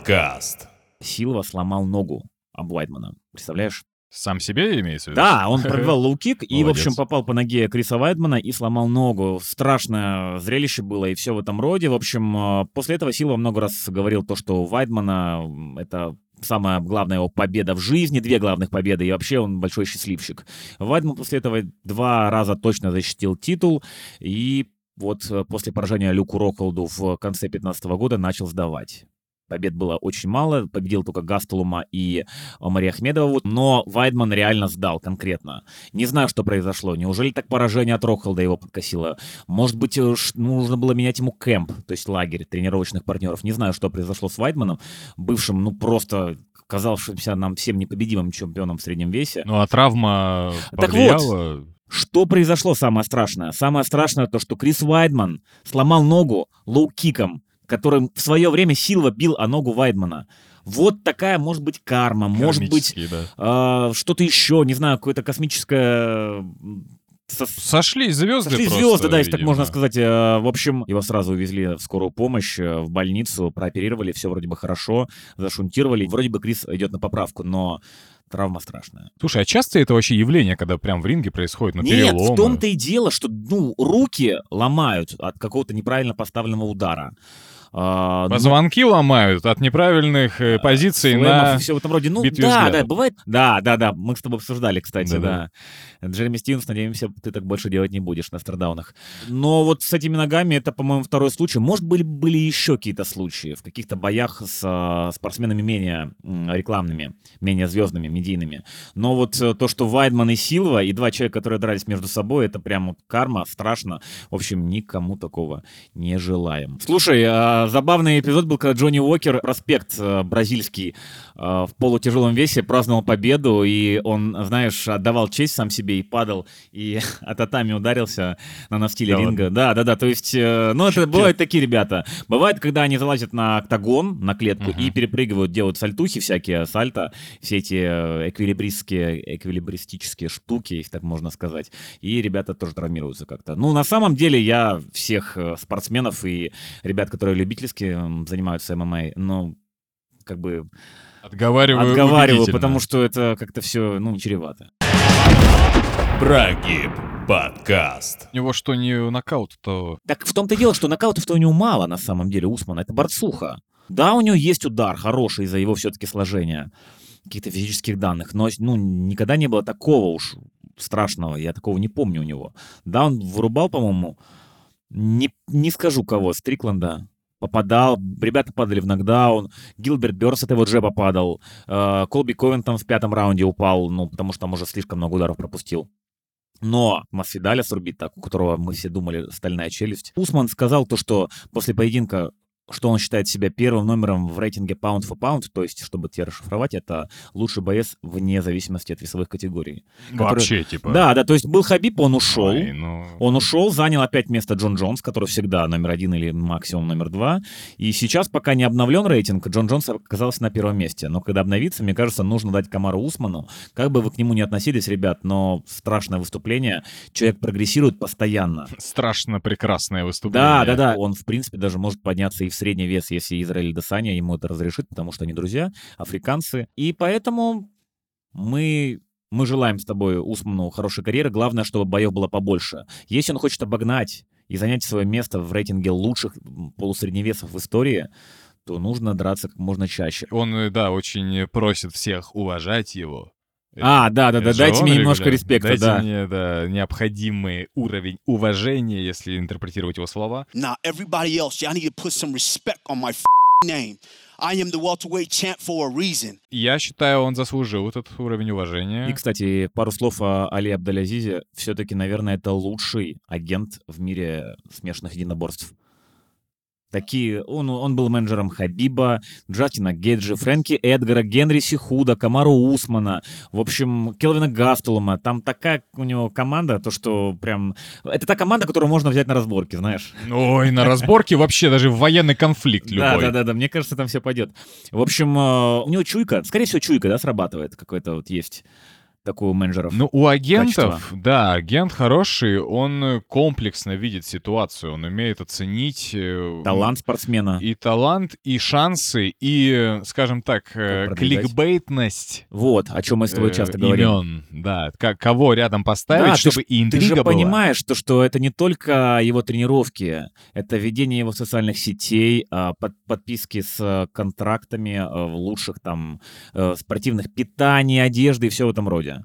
подкаст. Силва сломал ногу об Вайдмана. Представляешь? Сам себе имеется в виду? Да, он пробивал лоу-кик и, в общем, попал по ноге Криса Вайдмана и сломал ногу. Страшное зрелище было и все в этом роде. В общем, э, после этого Силва много раз говорил то, что у Вайдмана это самая главная его победа в жизни, две главных победы, и вообще он большой счастливчик. Вайдман после этого два раза точно защитил титул, и вот э, после поражения Люку Рокхолду в конце 2015 года начал сдавать. Побед было очень мало, победил только Гастелума и Омари Ахмедова, вот, но Вайдман реально сдал конкретно. Не знаю, что произошло. Неужели так поражение от Рокхолда его подкосило? Может быть, э, ш- нужно было менять ему кемп, то есть лагерь тренировочных партнеров. Не знаю, что произошло с Вайдманом, бывшим, ну, просто казавшимся нам всем непобедимым чемпионом в среднем весе. Ну, а травма Так вот. повлияла? Что произошло самое страшное? Самое страшное то, что Крис Вайдман сломал ногу лоу-киком, которым в свое время Силва бил о ногу Вайдмана. Вот такая может быть карма, может быть да. а, что-то еще, не знаю, какое-то космическое... со- Сошли звезды Сошли просто, звезды, да, если так можно сказать. Э, В общем, его сразу увезли в скорую помощь, э, в больницу, прооперировали, все вроде бы хорошо, зашунтировали. Вроде бы Крис идет на поправку, но травма страшная. Слушай, а часто это вообще явление, когда прям в ринге происходит, ну, Нет, переломы? в том-то и дело, что, ну, руки ломают от какого-то неправильно поставленного удара. А, ну, Позвонки ломают от неправильных э, позиций слэмов на... все в этом роде. Ну, битве да, взглядов. да, бывает. Да, да, да, мы с тобой обсуждали, кстати, Да-да. да. Джереми Стивенс, надеемся, ты так больше делать не будешь на стардаунах. Но вот с этими ногами это, по-моему, второй случай. Может, были, были еще какие-то случаи в каких-то боях с а, спортсменами менее рекламными, менее звездными, медийными. Но вот э, то, что Вайдман и Силва, и два человека, которые дрались между собой, это прям вот карма, страшно. В общем, никому такого не желаем. Слушай, а, забавный эпизод был, когда Джонни Уокер, проспект э, бразильский, э, в полутяжелом весе праздновал победу, и он, знаешь, отдавал честь сам себе и падал, и от татами ударился на настиле Да ринга. Да, да, да, то есть, э, ну, это бывают такие ребята. Бывает, когда они залазят на октагон, на клетку, Мгм. и перепрыгивают, делают сальтухи всякие, сальто, все эти эквилибристские, эквилибристические штуки, если так можно сказать, и ребята тоже травмируются как-то. Ну, на самом деле, я всех спортсменов и ребят, которые любительски м, занимаются MMA, ну, как бы Отговариваю отговариваю, потому что это как-то все, ну, чревато. Прогиб подкаст. У него что, не нокаут, то... Так в том-то и дело, что нокаутов-то у него мало, на самом деле, Усмана. Это борцуха. Да, у него есть удар хороший из-за его все-таки сложения каких-то физических данных, но ну, никогда не было такого уж страшного, я такого не помню у него. Да, он вырубал, по-моему, не, не скажу кого, Стрикланда, попадал, ребята падали в нокдаун, Гилберт Бёрс от его джеба падал, э, Колби Ковентон в пятом раунде упал, ну, потому что там уже слишком много ударов пропустил. Но Масфидаля срубить так, у которого мы все думали стальная челюсть. Усман сказал то, что после поединка что он считает себя первым номером в рейтинге pound for pound, то есть, чтобы тебе расшифровать, это лучший боец вне зависимости от весовых категорий. Вообще, типа... Да, да, то есть был Хабиб, он ушел. Ой, ну... Он ушел, занял опять место Джон Джонс, который всегда номер один или максимум номер два. И сейчас, пока не обновлен рейтинг, Джон Джонс оказался на первом месте. Но когда обновится, мне кажется, нужно дать Камару Усману. Как бы вы к нему не относились, ребят, но страшное выступление. Человек прогрессирует постоянно. Страшно прекрасное выступление. Да, да, да. Он, в принципе, даже может подняться и в средний вес, если Израиль Десания ему это разрешит, потому что они друзья, африканцы. И поэтому мы мы желаем с тобой Усману хорошей карьеры. Главное, чтобы боев было побольше. Если он хочет обогнать и занять свое место в рейтинге лучших полусредневесов в истории, то нужно драться как можно чаще. Он, э, да, очень просит всех уважать его. А, да, да, да, дайте мне немножко регулярно. респекта, Дайте да. мне, да, необходимый уровень уважения, если интерпретировать его слова. Now, everybody else, y'all need to put some respect on my name. I am the welterweight champ for a reason. Я считаю, он заслужил этот уровень уважения. И, кстати, пару слов о Али Абдалязизе. Все-таки, наверное, это лучший агент в мире смешанных единоборств. Такие, он, он был менеджером Хабиба, Джастина Гейджи, Фрэнки Эдгара, Генри Сихуда, Камару Усмана, в общем, Келвина Гастелума. Там такая у него команда, то что прям... Это та команда, которую можно взять на разборки, знаешь. Ой, на разборке вообще даже в военный конфликт любой. да, да, да, мне кажется, там все пойдет. В общем, э, у него чуйка, скорее всего, чуйка, да, срабатывает какой-то вот есть такое у менеджеров. Ну, у агентов, Качество. да, агент хороший, он э, комплексно видит ситуацию, он умеет оценить э, Талант спортсмена. и талант, и шансы, и, э, скажем так, э, Как кликбейтность Вот, о чем мы с тобой э, часто говорим. имен, да, к- кого рядом поставить, Да, ты чтобы ж- и Ты интрига же была. понимаешь, то, что это не только его тренировки, это ведение его социальных сетей, а, под- подписки с э, контрактами э, в лучших там э, спортивных питаний, одежды и все в этом роде.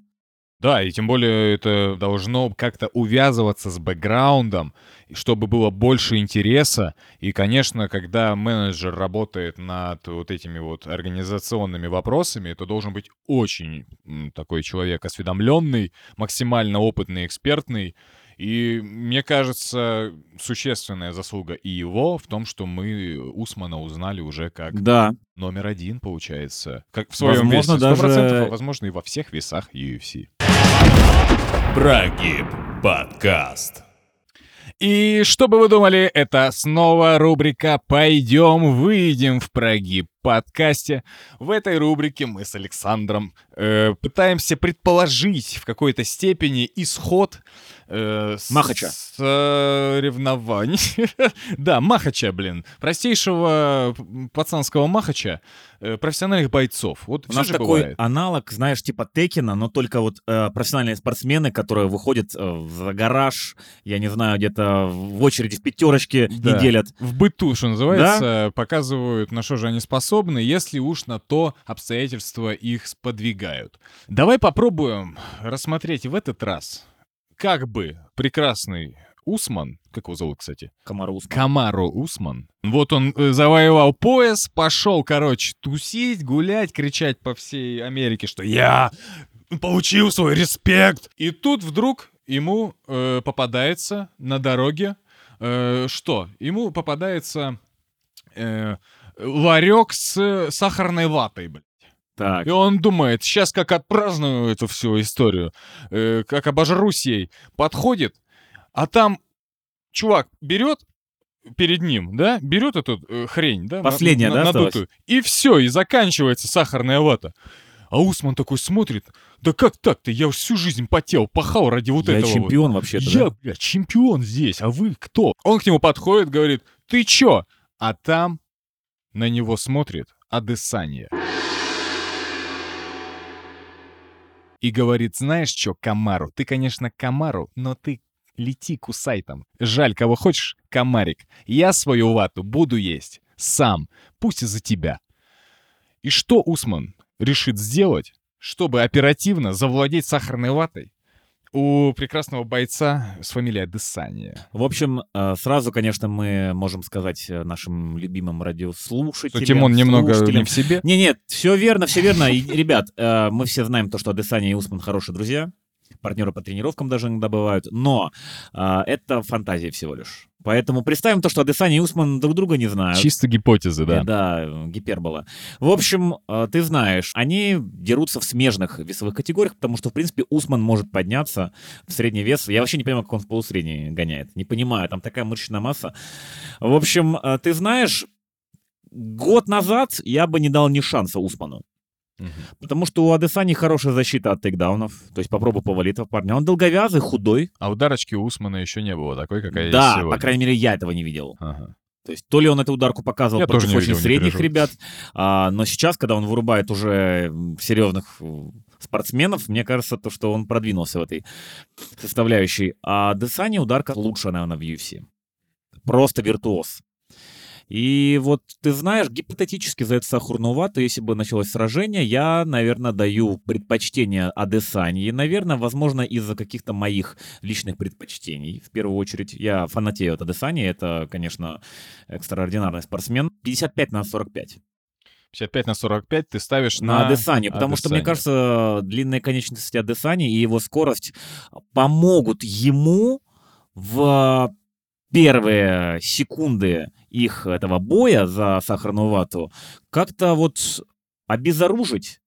Да, и тем более это должно как-то увязываться с бэкграундом, чтобы было больше интереса. И, конечно, когда менеджер работает над вот этими вот организационными вопросами, то должен быть очень такой человек осведомленный, максимально опытный, экспертный. И мне кажется, существенная заслуга и его в том, что мы Усмана узнали уже как Да, номер один, получается. Как в своем Возможно, весе. 100%, даже- а возможно, и во всех весах UFC. Прогиб подкаст. И что бы вы думали, это снова рубрика «Пойдем, выйдем в прогиб» подкасте. В этой рубрике мы с Александром э, пытаемся предположить в какой-то степени исход э, с- Махача. соревнований. да, Махача, блин. Простейшего пацанского Махача э, профессиональных бойцов. Вот у нас такой бывает. аналог, знаешь, типа Текина, но только вот э, профессиональные спортсмены, которые выходят э, за гараж, я не знаю, где-то в очереди в пятерочке Да. и делят. в быту, что называется, показывают, на что же они способны, если уж на то обстоятельства их сподвигают. Давай попробуем рассмотреть в этот раз, как бы прекрасный Усман, как его зовут, кстати? Комарус. Камару Усман. Вот он э, завоевал пояс, пошел, короче, тусить, гулять, кричать по всей Америке, что я получил свой респект. И тут вдруг ему э, попадается на дороге э, что? Ему попадается э, ларек с сахарной ватой, блядь. Так. И он думает, сейчас как отпраздную эту всю историю, э, как обожрусь ей, подходит, а там чувак берет перед ним, да, берет эту э, хрень, да, Последняя, на- да, надутую, и все, и заканчивается сахарная вата. А Усман такой смотрит, да как так-то, я всю жизнь потел, пахал ради вот я этого. вот». чемпион вообще-то, Я, да? блядь, чемпион здесь, а вы кто? Он к нему подходит, говорит, ты чё? А там на него смотрит Адесания. И говорит, знаешь чё, Камару, ты, конечно, Камару, но ты лети, кусай там. Жаль, кого хочешь, комарик. Я свою вату буду есть сам, пусть и за тебя. И что Усман решит сделать, чтобы оперативно завладеть сахарной ватой? У прекрасного бойца с фамилией Адесания. В общем, э, сразу, конечно, мы можем сказать э, нашим любимым радиослушателям... Что Тимон немного не в себе. Не, нет, все верно, все верно. И, ребят, э, мы все знаем то, что Адесanya и Усман хорошие друзья. Партнеры по тренировкам даже иногда бывают. Но э, это фантазия всего лишь. Поэтому представим то, что Адесanya и Усман друг друга не знают. Чисто гипотезы, да. Да, э, гипербола. В общем, э, ты знаешь, они дерутся в смежных весовых категориях, потому что, в принципе, Усман может подняться в средний вес. Я вообще не понимаю, как он в полусредний гоняет. Не понимаю, там такая мышечная масса. В общем, э, ты знаешь, год назад я бы не дал ни шанса Усману. Мгм. Потому что у Адесани хорошая защита от тейкдаунов. То есть попробуй повалить этого парня. Он долговязый, худой. А ударочки у Усмана еще не было такой, какая да, есть сегодня. по крайней мере, я этого не видел. Ага. То есть то ли он эту ударку показывал Я против очень видел, средних ребят, а, но сейчас, когда он вырубает уже серьезных э, спортсменов, мне кажется, то, что он продвинулся в этой составляющей. А Десани ударка лучше, наверное, в UFC. Просто виртуоз. И вот ты знаешь, гипотетически за эту сахарную вату, если бы началось сражение, я, наверное, даю предпочтение Адесании. Наверное, возможно, из-за каких-то моих личных предпочтений. В первую очередь, я фанатею от Адесании. Это, конечно, экстраординарный спортсмен. 55 на 45 55 на 45 ты ставишь на, на... Адесанию, потому что, мне кажется, длинные конечности Адесани и его скорость помогут ему в первые секунды их этого боя за сахарную вату как-то вот обезоружить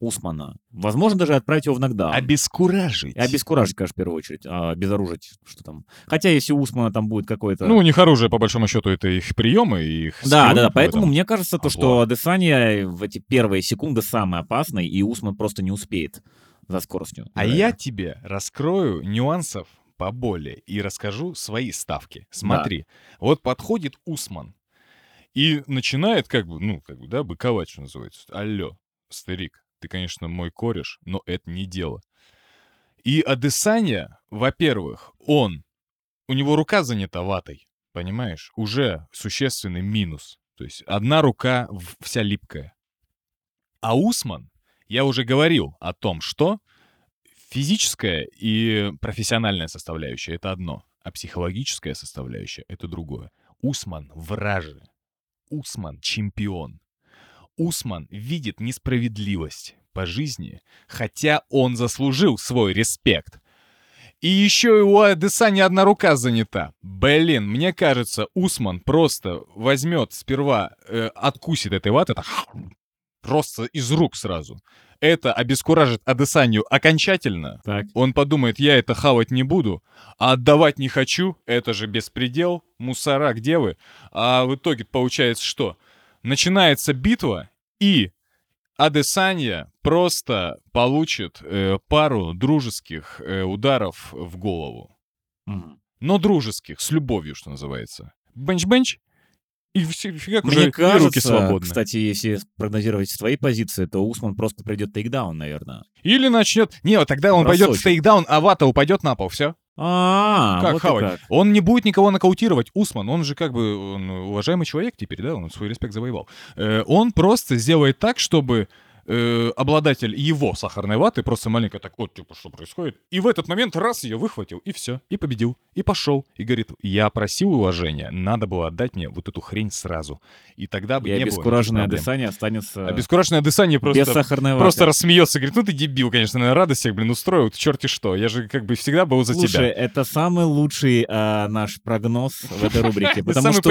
Усмана. Возможно, даже отправить его в нокдаун. Обескуражить. И обескуражить, конечно, в первую очередь. А обезоружить, что там. Хотя, если у Усмана там будет какой-то... Ну, у них оружие, по большому счету, это их приемы, их Да, да, да. Поэтому этом. мне кажется, то, что Адесания в эти первые секунды самый опасный, и Усман просто не успеет за скоростью. А я тебе раскрою нюансов поболее и расскажу свои ставки. Смотри, вот подходит Усман и начинает как бы, ну, как бы, да, быковать, что называется. Алло, старик, ты, конечно, мой кореш, но это не дело. И Адесanya, во-первых, он, у него рука занята ватой, понимаешь? Уже существенный минус. То есть одна рука вся липкая. А Усман, я уже говорил о том, что физическая и профессиональная составляющая — это одно, а психологическая составляющая — это другое. Усман — враже. Усман — чемпион. Усман видит несправедливость по жизни, хотя он заслужил свой респект. И еще у Адесани одна рука занята. Блин, мне кажется, Усман просто возьмет сперва, э, откусит этой ваты, просто из рук сразу. Это обескуражит Адесанию окончательно. Так. Он подумает, я это хавать не буду, а отдавать не хочу, это же беспредел, мусора, где вы? А в итоге получается что? Начинается битва, и Адесанья просто получит э, пару дружеских э, ударов в голову. Мгм. Но дружеских, с любовью, что называется. Бенч-бенч, и уже Мне и кажется, руки свободны. кстати, если прогнозировать свои позиции, то Усман просто придет тейкдаун, наверное. Или начнет... Не, вот тогда он пойдет в тейкдаун, а вата упадет на пол, все. А, Как вот хавать? как. Он не будет никого нокаутировать. Усман, он же как бы он уважаемый человек теперь, да, он свой респект завоевал. Э, он просто сделает так, чтобы э, обладатель его сахарной ваты просто маленько так, вот, типа, что происходит. И в этот момент раз ее выхватил, и все, и победил, и пошел. И говорит, я просил уважения, надо было отдать мне вот эту хрень сразу. И тогда бы И не было обескураженное проблем. дыхание останется Обескураженное дыхание просто... без сахарной ваты. Просто рассмеется, говорит, ну ты дебил, конечно, на радостях, блин, устроил, черти что. Я же как бы всегда был за Слушай, тебя. это самый лучший а, наш прогноз в этой рубрике, потому Самый что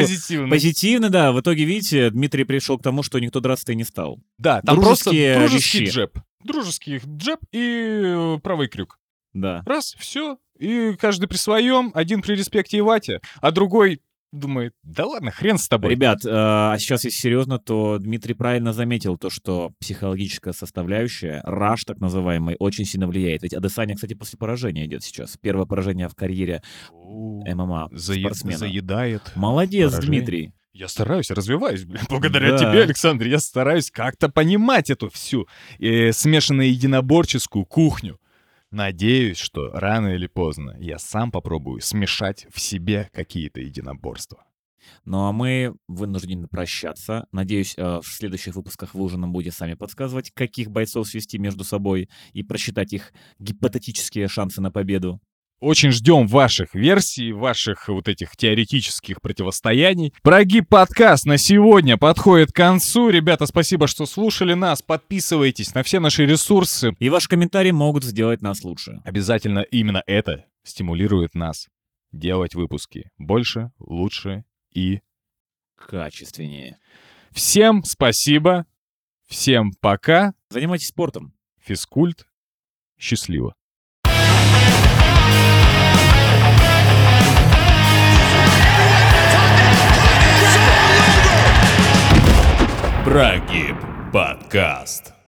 позитивный. да, в итоге, видите, Дмитрий пришел к тому, что никто драться-то и не стал. Да, там Дружеские дружеский вещи. джеб. Дружеский джеб и э, правый крюк. Да. Раз, все. И каждый при своем, один при респекте и вате, а другой думает, да ладно, хрен с тобой. Ребят, э, а сейчас если серьезно, то Дмитрий правильно заметил то, что психологическая составляющая, раш так называемый, очень сильно влияет. Ведь Адесanya, кстати, после поражения идет сейчас. Первое поражение в карьере ММА спортсмена. заедает. Молодец, Поражение. Дмитрий. Я стараюсь, развиваюсь, блин. Благодаря Да. тебе, Александр, я стараюсь как-то понимать эту всю э, смешанную единоборческую кухню. Надеюсь, что рано или поздно я сам попробую смешать в себе какие-то единоборства. Ну а мы вынуждены прощаться. Надеюсь, э, в следующих выпусках вы уже нам будете сами подсказывать, каких бойцов свести между собой и просчитать их гипотетические шансы на победу. Очень ждем ваших версий, ваших вот этих теоретических противостояний. Прогиб подкаст на сегодня подходит к концу. Ребята, спасибо, что слушали нас. Подписывайтесь на все наши ресурсы. И ваши комментарии могут сделать нас лучше. Обязательно именно это стимулирует нас делать выпуски больше, лучше и... Качественнее. Всем спасибо, всем пока, Занимайтесь спортом. физкульт, счастливо. Прогиб подкаст.